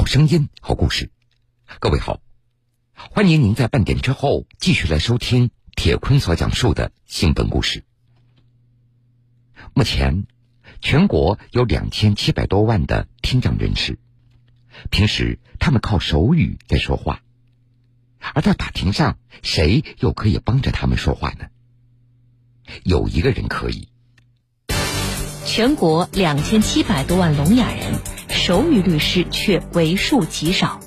好声音，好故事。各位好，欢迎您在半点之后继续来收听铁坤所讲述的新闻故事。目前，全国有两千七百多万的听障人士，平时他们靠手语在说话，而在法庭上，谁又可以帮着他们说话呢？有一个人可以。全国两千七百多万聋哑人，手语律师却为数极少。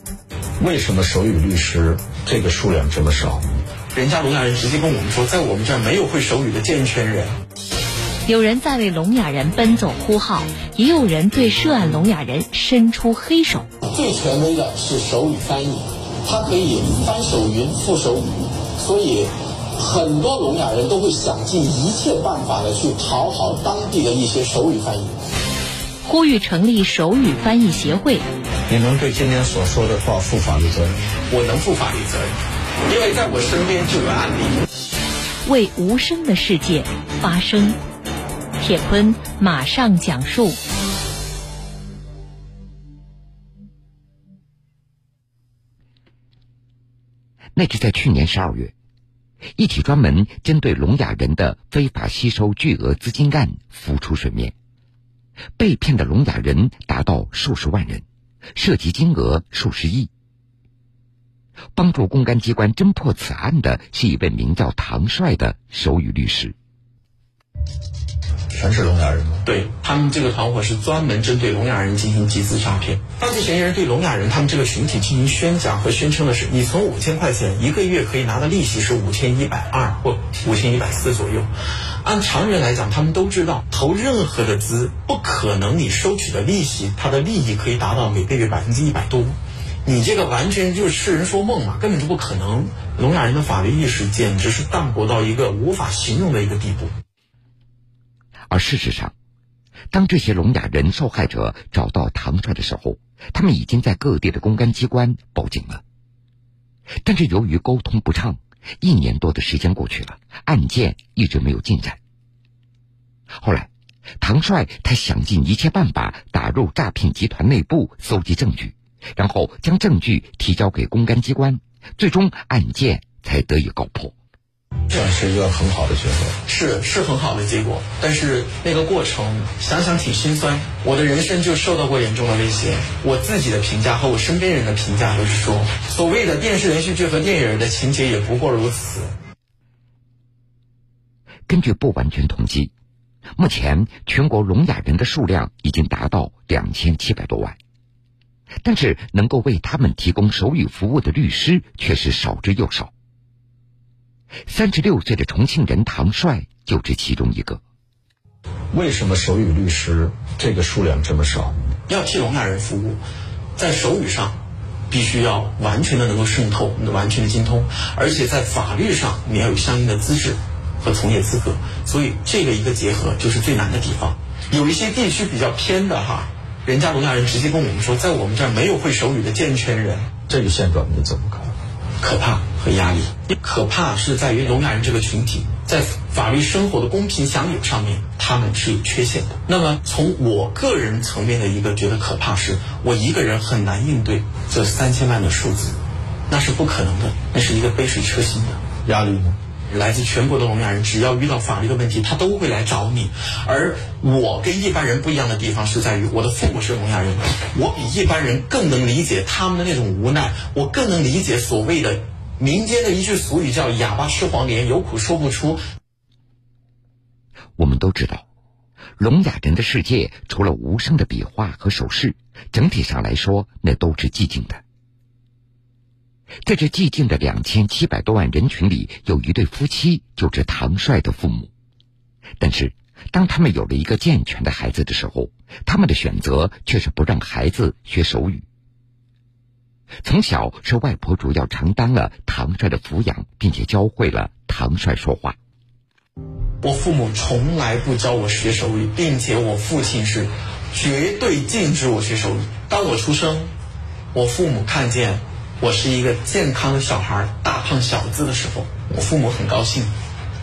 为什么手语律师这个数量这么少？人家聋哑人直接跟我们说，在我们这儿没有会手语的健全人。有人在为聋哑人奔走呼号，也有人对涉案聋哑人伸出黑手。最权威的是手语翻译，它可以翻手云、覆手语，所以。很多聋哑人都会想尽一切办法的去讨好当地的一些手语翻译，呼吁成立手语翻译协会。你能对今天所说的话负法律责任？我能负法律责任，因为在我身边就有案例。为无声的世界发声，铁坤马上讲述。那是在去年十二月。一起专门针对聋哑人的非法吸收巨额资金案浮出水面，被骗的聋哑人达到数十万人，涉及金额数十亿。帮助公安机关侦破此案的是一位名叫唐帅的手语律师。全是聋哑人吗？对他们这个团伙是专门针对聋哑人进行集资诈骗。犯罪嫌疑人对聋哑人他们这个群体进行宣讲和宣称的是，你从五千块钱一个月可以拿的利息是五千一百二或五千一百四左右。按常人来讲，他们都知道投任何的资不可能你收取的利息，它的利益可以达到每个月百分之一百多。你这个完全就是痴人说梦嘛，根本就不可能。聋哑人的法律意识简直是淡薄到一个无法形容的一个地步。而事实上，当这些聋哑人受害者找到唐帅的时候，他们已经在各地的公安机关报警了。但是由于沟通不畅，一年多的时间过去了，案件一直没有进展。后来，唐帅他想尽一切办法打入诈骗集团内部搜集证据，然后将证据提交给公安机关，最终案件才得以告破。算是一个很好的结果，是是很好的结果，但是那个过程想想挺心酸。我的人生就受到过严重的威胁，我自己的评价和我身边人的评价都是说，所谓的电视连续剧和电影的情节也不过如此。根据不完全统计，目前全国聋哑人的数量已经达到两千七百多万，但是能够为他们提供手语服务的律师却是少之又少。三十六岁的重庆人唐帅就是其中一个。为什么手语律师这个数量这么少？要替聋哑人服务，在手语上必须要完全的能够渗透、完全的精通，而且在法律上你要有相应的资质和从业资格。所以这个一个结合就是最难的地方。有一些地区比较偏的哈，人家聋哑人直接跟我们说，在我们这儿没有会手语的健全人。这个现状你怎么看？可怕和压力，可怕是在于聋哑人这个群体在法律生活的公平享有上面，他们是有缺陷的。那么从我个人层面的一个觉得可怕是，我一个人很难应对这三千万的数字，那是不可能的，那是一个杯水车薪的压力呢。来自全国的聋哑人，只要遇到法律的问题，他都会来找你。而我跟一般人不一样的地方是在于，我的父母是聋哑人，我比一般人更能理解他们的那种无奈，我更能理解所谓的民间的一句俗语叫“哑巴吃黄连，有苦说不出”。我们都知道，聋哑人的世界除了无声的笔画和手势，整体上来说，那都是寂静的。在这寂静的两千七百多万人群里，有一对夫妻，就是唐帅的父母。但是，当他们有了一个健全的孩子的时候，他们的选择却是不让孩子学手语。从小是外婆主要承担了唐帅的抚养，并且教会了唐帅说话。我父母从来不教我学手语，并且我父亲是绝对禁止我学手语。当我出生，我父母看见。我是一个健康的小孩儿，大胖小子的时候，我父母很高兴，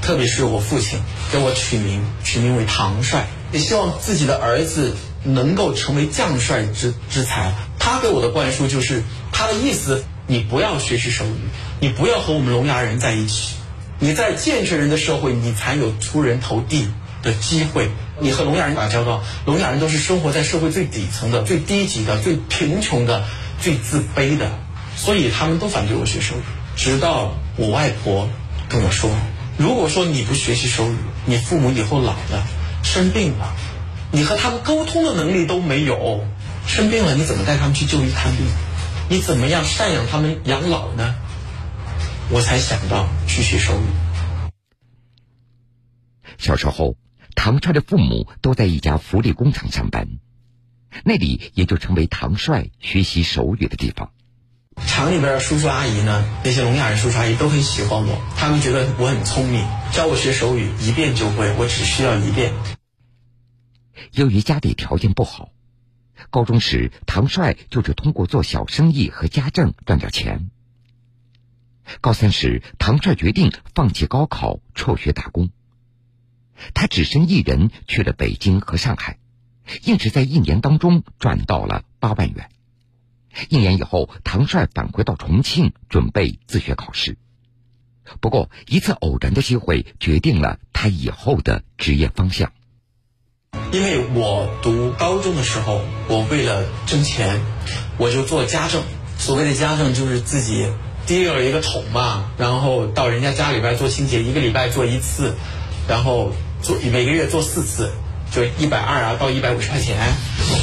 特别是我父亲给我取名，取名为唐帅，也希望自己的儿子能够成为将帅之之才。他给我的灌输就是他的意思，你不要学习手语，你不要和我们聋哑人在一起。你在健全人的社会，你才有出人头地的机会。你和聋哑人打交道，聋哑人都是生活在社会最底层的、最低级的、最贫穷的、最自卑的，所以他们都反对我学手语。直到我外婆跟我说：“如果说你不学习手语，你父母以后老了生病了，你和他们沟通的能力都没有，生病了你怎么带他们去就医看病？你怎么样赡养他们养老呢？”我才想到去学手语。小时候，唐帅的父母都在一家福利工厂上班，那里也就成为唐帅学习手语的地方。厂里边的叔叔阿姨呢，那些聋哑人叔叔阿姨都很喜欢我，他们觉得我很聪明，教我学手语一遍就会，我只需要一遍。由于家里条件不好，高中时唐帅就是通过做小生意和家政赚点钱。高三时，唐帅决定放弃高考，辍学打工。他只身一人去了北京和上海，硬是在一年当中赚到了八万元。一年以后，唐帅返回到重庆，准备自学考试。不过，一次偶然的机会决定了他以后的职业方向。因为我读高中的时候，我为了挣钱，我就做家政。所谓的家政，就是自己。提了一个桶嘛，然后到人家家里边做清洁，一个礼拜做一次，然后做每个月做四次，就一百二啊到一百五十块钱。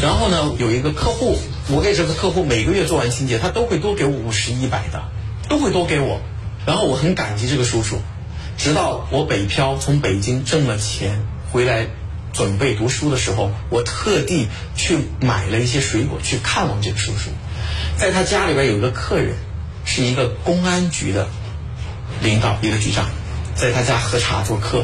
然后呢，有一个客户，我给这个客户每个月做完清洁，他都会多给我五十一百的，都会多给我。然后我很感激这个叔叔，直到我北漂从北京挣了钱回来准备读书的时候，我特地去买了一些水果去看望这个叔叔，在他家里边有一个客人。是一个公安局的领导，一个局长，在他家喝茶做客。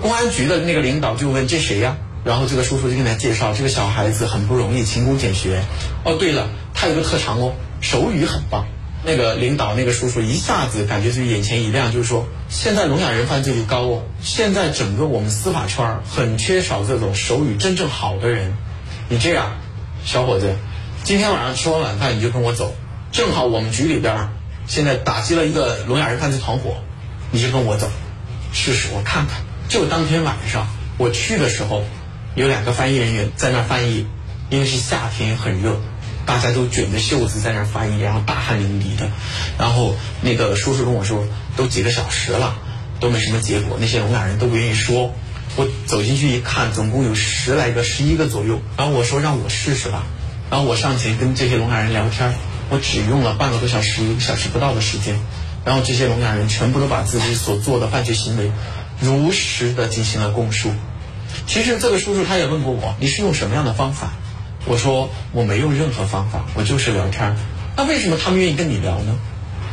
公安局的那个领导就问：“这谁呀？”然后这个叔叔就跟他介绍：“这个小孩子很不容易，勤工俭学。哦，对了，他有个特长哦，手语很棒。”那个领导那个叔叔一下子感觉自己眼前一亮，就是说：“现在聋哑人犯罪率高哦，现在整个我们司法圈很缺少这种手语真正好的人。你这样，小伙子，今天晚上吃完晚饭你就跟我走。”正好我们局里边现在打击了一个聋哑人犯罪团伙，你就跟我走，试试我看看。就当天晚上我去的时候，有两个翻译人员在那翻译，因为是夏天很热，大家都卷着袖子在那翻译，然后大汗淋漓的。然后那个叔叔跟我说，都几个小时了，都没什么结果，那些聋哑人都不愿意说。我走进去一看，总共有十来个、十一个左右。然后我说让我试试吧，然后我上前跟这些聋哑人聊天。我只用了半个多小时，一个小时不到的时间，然后这些聋哑人全部都把自己所做的犯罪行为如实的进行了供述。其实这个叔叔他也问过我，你是用什么样的方法？我说我没用任何方法，我就是聊天。那为什么他们愿意跟你聊呢？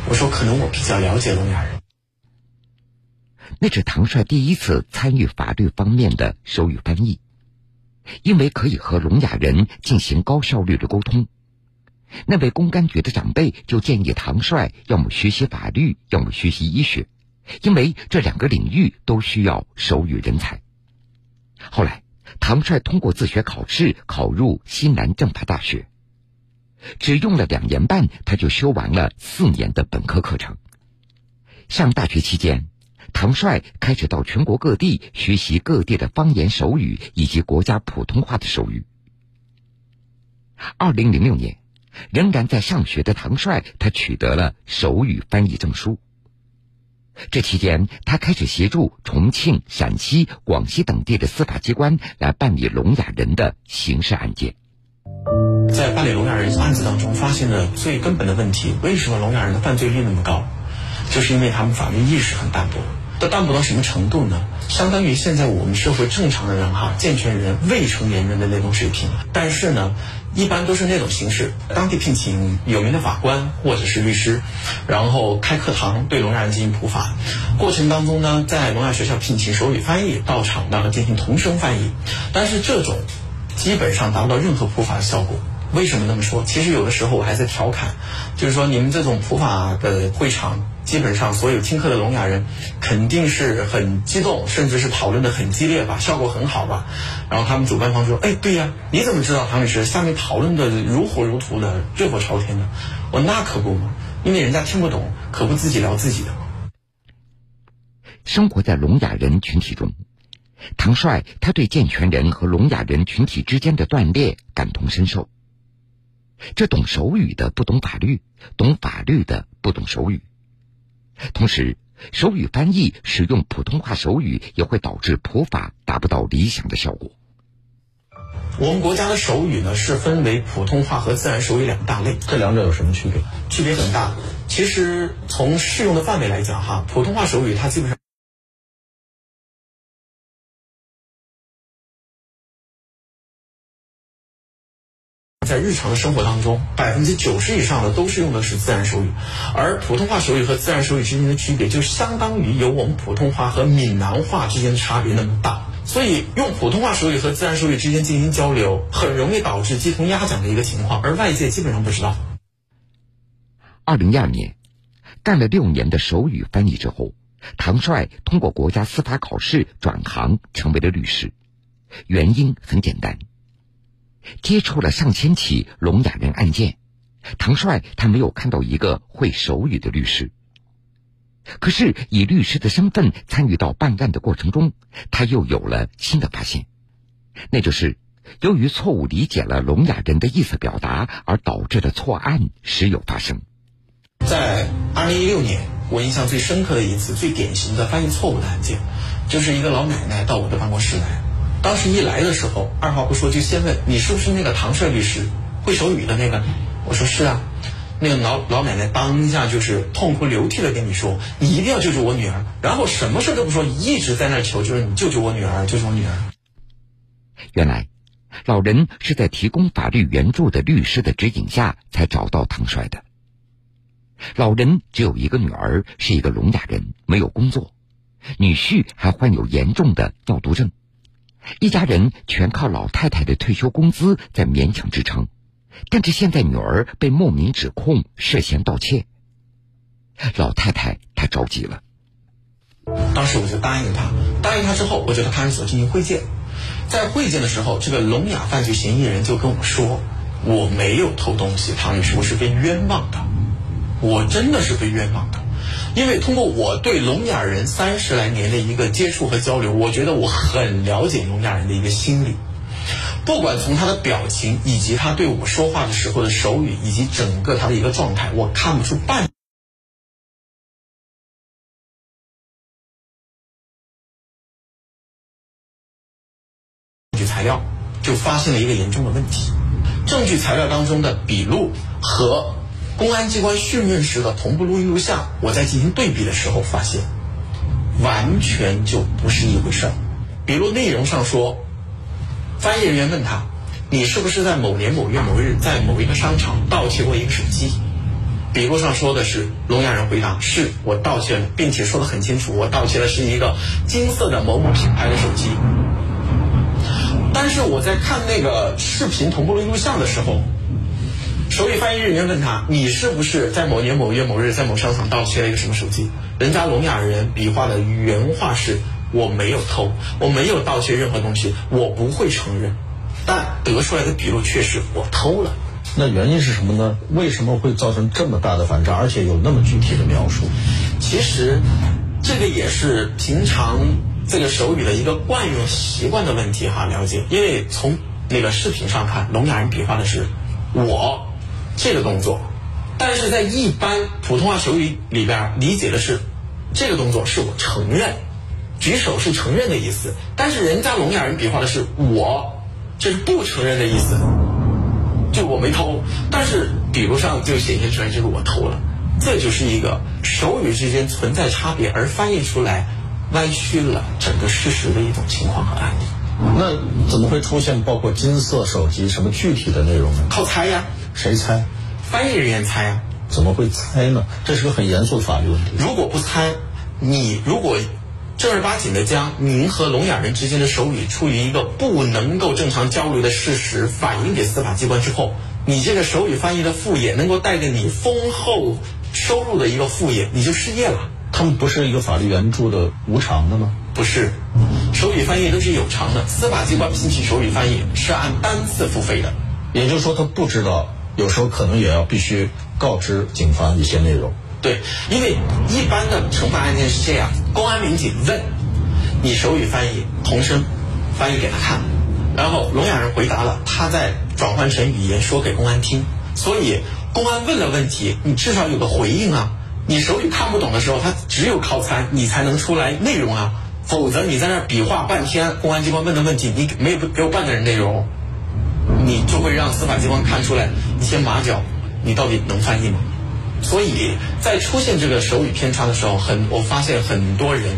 我说可能我比较了解聋哑人。那是唐帅第一次参与法律方面的手语翻译，因为可以和聋哑人进行高效率的沟通。那位公安局的长辈就建议唐帅要么学习法律，要么学习医学，因为这两个领域都需要手语人才。后来，唐帅通过自学考试考入西南政法大学，只用了两年半，他就修完了四年的本科课程。上大学期间，唐帅开始到全国各地学习各地的方言手语以及国家普通话的手语。二零零六年。仍然在上学的唐帅，他取得了手语翻译证书。这期间，他开始协助重庆、陕西、广西等地的司法机关来办理聋哑人的刑事案件。在办理聋哑人案子当中，发现了最根本的问题：为什么聋哑人的犯罪率那么高？就是因为他们法律意识很淡薄。都淡薄到什么程度呢？相当于现在我们社会正常的人哈，健全人、未成年人的那种水平。但是呢。一般都是那种形式，当地聘请有名的法官或者是律师，然后开课堂对聋哑人进行普法。过程当中呢，在聋哑学校聘请手语翻译到场，然后进行同声翻译。但是这种基本上达不到任何普法的效果。为什么那么说？其实有的时候我还在调侃，就是说你们这种普法的会场，基本上所有听课的聋哑人肯定是很激动，甚至是讨论的很激烈吧，效果很好吧。然后他们主办方说：“哎，对呀，你怎么知道唐律师下面讨论的如火如荼的、热火朝天的？”我那可不嘛，因为人家听不懂，可不自己聊自己的吗？生活在聋哑人群体中。唐帅，他对健全人和聋哑人群体之间的断裂感同身受。这懂手语的不懂法律，懂法律的不懂手语。同时，手语翻译使用普通话手语也会导致普法达不到理想的效果。我们国家的手语呢是分为普通话和自然手语两大类，这两者有什么区别？区别很大。其实从适用的范围来讲，哈，普通话手语它基本上。在日常的生活当中，百分之九十以上的都是用的是自然手语，而普通话手语和自然手语之间的区别，就相当于有我们普通话和闽南话之间的差别那么大。所以，用普通话手语和自然手语之间进行交流，很容易导致鸡同鸭讲的一个情况，而外界基本上不知道。二零一二年，干了六年的手语翻译之后，唐帅通过国家司法考试转行成为了律师，原因很简单。接触了上千起聋哑人案件，唐帅他没有看到一个会手语的律师。可是以律师的身份参与到办案的过程中，他又有了新的发现，那就是由于错误理解了聋哑人的意思表达而导致的错案时有发生。在二零一六年，我印象最深刻的一次最典型的翻译错误的案件，就是一个老奶奶到我的办公室来。当时一来的时候，二话不说就先问你是不是那个唐帅律师，会手语的那个？我说是啊。那个老老奶奶当下就是痛哭流涕的跟你说，你一定要救救我女儿。然后什么事都不说，一直在那求，就是你救救我女儿，救救我女儿。原来，老人是在提供法律援助的律师的指引下才找到唐帅的。老人只有一个女儿，是一个聋哑人，没有工作，女婿还患有严重的尿毒症。一家人全靠老太太的退休工资在勉强支撑，但是现在女儿被莫名指控涉嫌盗窃，老太太她着急了。当时我就答应他，答应他之后，我就到看守所进行会见。在会见的时候，这个聋哑犯罪嫌疑人就跟我说：“我没有偷东西，唐女士，我是被冤枉的，我真的是被冤枉的。”因为通过我对聋哑人三十来年的一个接触和交流，我觉得我很了解聋哑人的一个心理。不管从他的表情，以及他对我说话的时候的手语，以及整个他的一个状态，我看不出半。证据材料就发现了一个严重的问题：证据材料当中的笔录和。公安机关讯问时的同步录音录像，我在进行对比的时候发现，完全就不是一回事儿。比如内容上说，翻译人员问他：“你是不是在某年某月某日在某一个商场盗窃过一个手机？”笔录上说的是聋哑人回答：“是我盗窃了，并且说的很清楚，我盗窃的是一个金色的某某品牌的手机。”但是我在看那个视频同步录音录像的时候。手语翻译人员问他：“你是不是在某年某月某日在某商场盗窃了一个什么手机？”人家聋哑人比划的原话是：“我没有偷，我没有盗窃任何东西，我不会承认。”但得出来的笔录却是我偷了。那原因是什么呢？为什么会造成这么大的反差，而且有那么具体的描述？其实，这个也是平常这个手语的一个惯用习惯的问题哈。了解，因为从那个视频上看，聋哑人比划的是我。这个动作，但是在一般普通话手语里边理解的是，这个动作是我承认，举手是承认的意思。但是人家聋哑人比划的是我，这是不承认的意思，就我没偷。但是笔录上就显现出来就是我偷了，这就是一个手语之间存在差别而翻译出来歪曲了整个事实的一种情况和案例。那怎么会出现包括金色手机什么具体的内容呢？靠猜呀。谁猜？翻译人员猜呀？怎么会猜呢？这是个很严肃的法律问题。如果不猜，你如果正儿八经的将您和聋哑人之间的手语处于一个不能够正常交流的事实反映给司法机关之后，你这个手语翻译的副业能够带给你丰厚收入的一个副业，你就失业了。他们不是一个法律援助的无偿的吗？不是，手语翻译都是有偿的，司法机关聘请手语翻译是按单次付费的。也就是说，他不知道，有时候可能也要必须告知警方一些内容。对，因为一般的惩罚案件是这样：公安民警问你手语翻译，同声翻译给他看，然后聋哑人回答了，他再转换成语言说给公安听。所以公安问了问题，你至少有个回应啊。你手语看不懂的时候，他只有靠猜，你才能出来内容啊。否则你在那儿比划半天，公安机关问的问题你没有给我半点内容，你就会让司法机关看出来一些马脚，你到底能翻译吗？所以在出现这个手语偏差的时候，很我发现很多人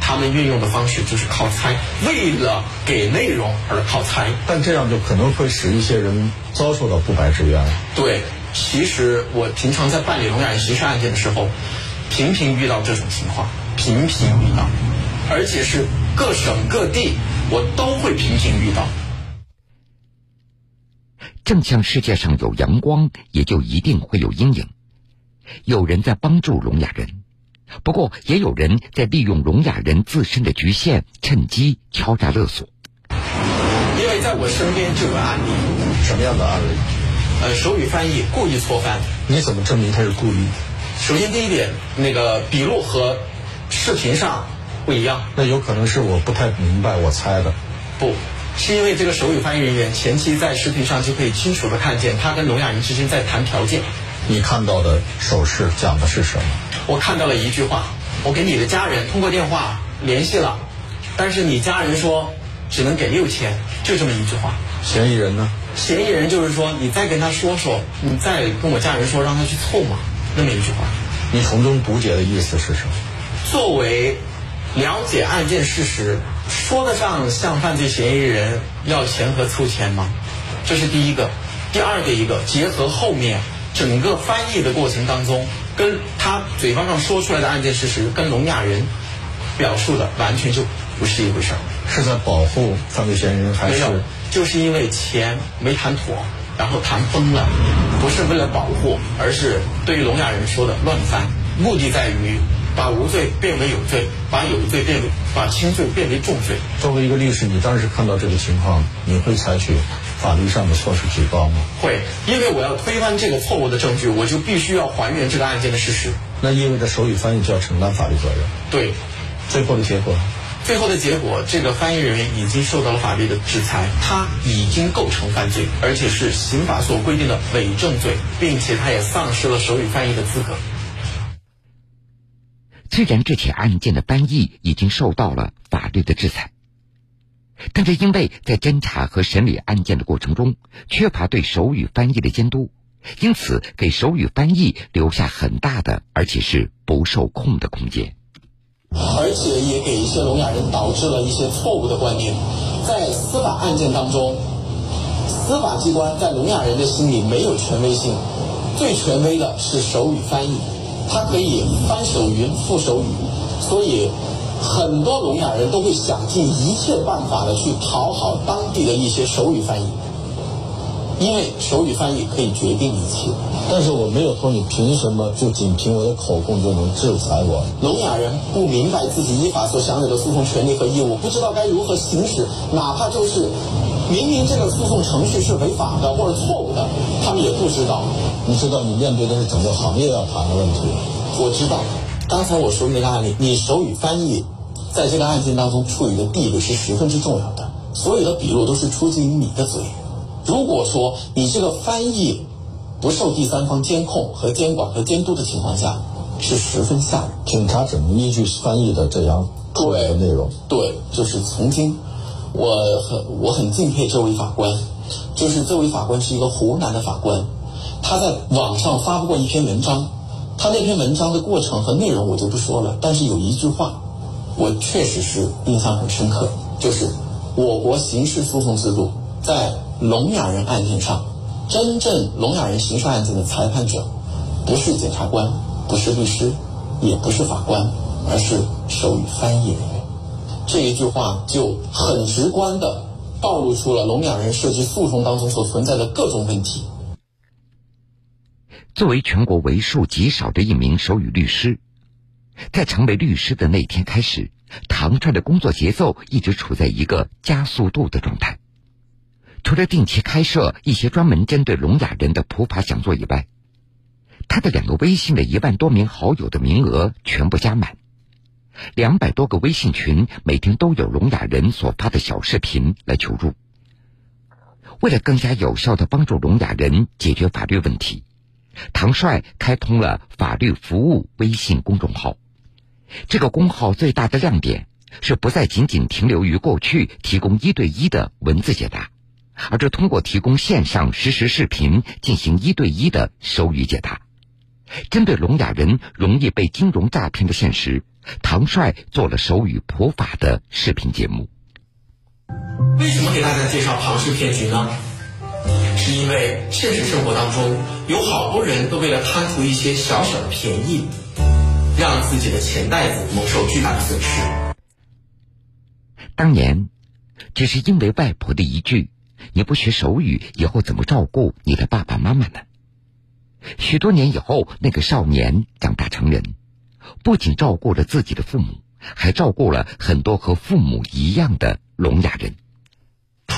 他们运用的方式就是靠猜，为了给内容而靠猜，但这样就可能会使一些人遭受到不白之冤。对。其实我平常在办理聋哑人刑事案件的时候，频频遇到这种情况，频频遇到，而且是各省各地我都会频频遇到。正像世界上有阳光，也就一定会有阴影。有人在帮助聋哑人，不过也有人在利用聋哑人自身的局限，趁机敲诈勒索。因为在我身边就有案例，什么样的案例？呃，手语翻译故意错翻，你怎么证明他是故意？首先，第一点，那个笔录和视频上不一样。那有可能是我不太明白，我猜的。不是因为这个手语翻译人员前期在视频上就可以清楚的看见他跟聋哑人之间在谈条件。你看到的手势讲的是什么？我看到了一句话，我给你的家人通过电话联系了，但是你家人说只能给六千，就这么一句话。嫌疑人呢？嫌疑人就是说，你再跟他说说，你再跟我家人说，让他去凑嘛，那么一句话。你从中读解的意思是什么？作为了解案件事实，说得上向犯罪嫌疑人要钱和凑钱吗？这是第一个。第二个一个，结合后面整个翻译的过程当中，跟他嘴巴上说出来的案件事实，跟聋哑人表述的完全就不是一回事儿。是在保护犯罪嫌疑人，还是？就是因为钱没谈妥，然后谈崩了，不是为了保护，而是对于聋哑人说的乱翻，目的在于把无罪变为有罪，把有罪变为把轻罪变为重罪。作为一个律师，你当时看到这个情况，你会采取法律上的措施举报吗？会，因为我要推翻这个错误的证据，我就必须要还原这个案件的事实。那意味着手语翻译就要承担法律责任。对，最后的结果。最后的结果，这个翻译人员已经受到了法律的制裁，他已经构成犯罪，而且是刑法所规定的伪证罪，并且他也丧失了手语翻译的资格。虽然这起案件的翻译已经受到了法律的制裁，但是因为在侦查和审理案件的过程中缺乏对手语翻译的监督，因此给手语翻译留下很大的而且是不受控的空间。而且也给一些聋哑人导致了一些错误的观念，在司法案件当中，司法机关在聋哑人的心里没有权威性，最权威的是手语翻译，它可以翻手云覆手雨，所以很多聋哑人都会想尽一切办法的去讨好当地的一些手语翻译。因为手语翻译可以决定一切，但是我没有说你凭什么就仅凭我的口供就能制裁我？聋哑人不明白自己依法所享有的诉讼权利和义务，不知道该如何行使，哪怕就是明明这个诉讼程序是违法的或者错误的，他们也不知道。你知道你面对的是整个行业要谈的问题。我知道，刚才我说的那个案例，你手语翻译在这个案件当中处于的地位是十分之重要的，所有的笔录都是出自于你的嘴。如果说你这个翻译不受第三方监控和监管和监督的情况下，是十分吓人。警察只能依据翻译的这样对内容？对，就是曾经，我很我很敬佩这位法官，就是这位法官是一个湖南的法官，他在网上发布过一篇文章，他那篇文章的过程和内容我就不说了，但是有一句话，我确实是印象很深刻，就是我国刑事诉讼制度在。聋哑人案件上，真正聋哑人刑事案件的裁判者，不是检察官，不是律师，也不是法官，而是手语翻译人员。这一句话就很直观的暴露出了聋哑人涉及诉讼当中所存在的各种问题。作为全国为数极少的一名手语律师，在成为律师的那天开始，唐帅的工作节奏一直处在一个加速度的状态。除了定期开设一些专门针对聋哑人的普法讲座以外，他的两个微信的一万多名好友的名额全部加满，两百多个微信群每天都有聋哑人所发的小视频来求助。为了更加有效的帮助聋哑人解决法律问题，唐帅开通了法律服务微信公众号。这个公号最大的亮点是不再仅仅停留于过去提供一对一的文字解答，而是通过提供线上实时视频进行一对一的手语解答。针对聋哑人容易被金融诈骗的现实，唐帅做了手语普法的视频节目。为什么给大家介绍庞氏骗局呢？是因为现实生活当中有好多人都为了贪图一些小小的便宜，让自己的钱袋子蒙受巨大的损失。当年，只是因为外婆的一句“你不学手语，以后怎么照顾你的爸爸妈妈呢？”许多年以后，那个少年长大成人，不仅照顾了自己的父母，还照顾了很多和父母一样的聋哑人。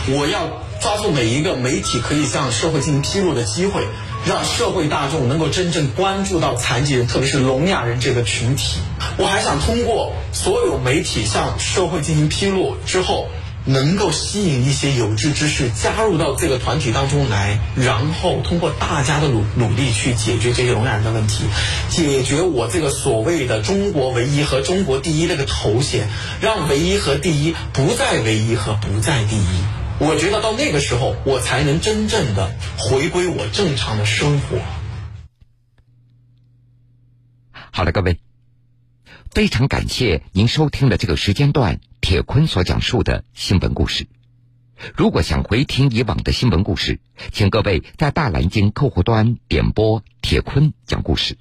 我要每一个媒体可以向社会进行披露的机会，让社会大众能够真正关注到残疾人，特别是聋哑人这个群体。我还想通过所有媒体向社会进行披露之后。能够吸引一些有志之士加入到这个团体当中来，然后通过大家的努努力去解决这些聋哑人的问题，解决我这个所谓的中国唯一和中国第一这个头衔，让唯一和第一不再唯一和不再第一。我觉得到那个时候，我才能真正的回归我正常的生活。好了，各位，非常感谢您收听的这个时间段。铁坤所讲述的新闻故事，如果想回听以往的新闻故事，请各位在大蓝鲸客户端点播“铁坤讲故事”。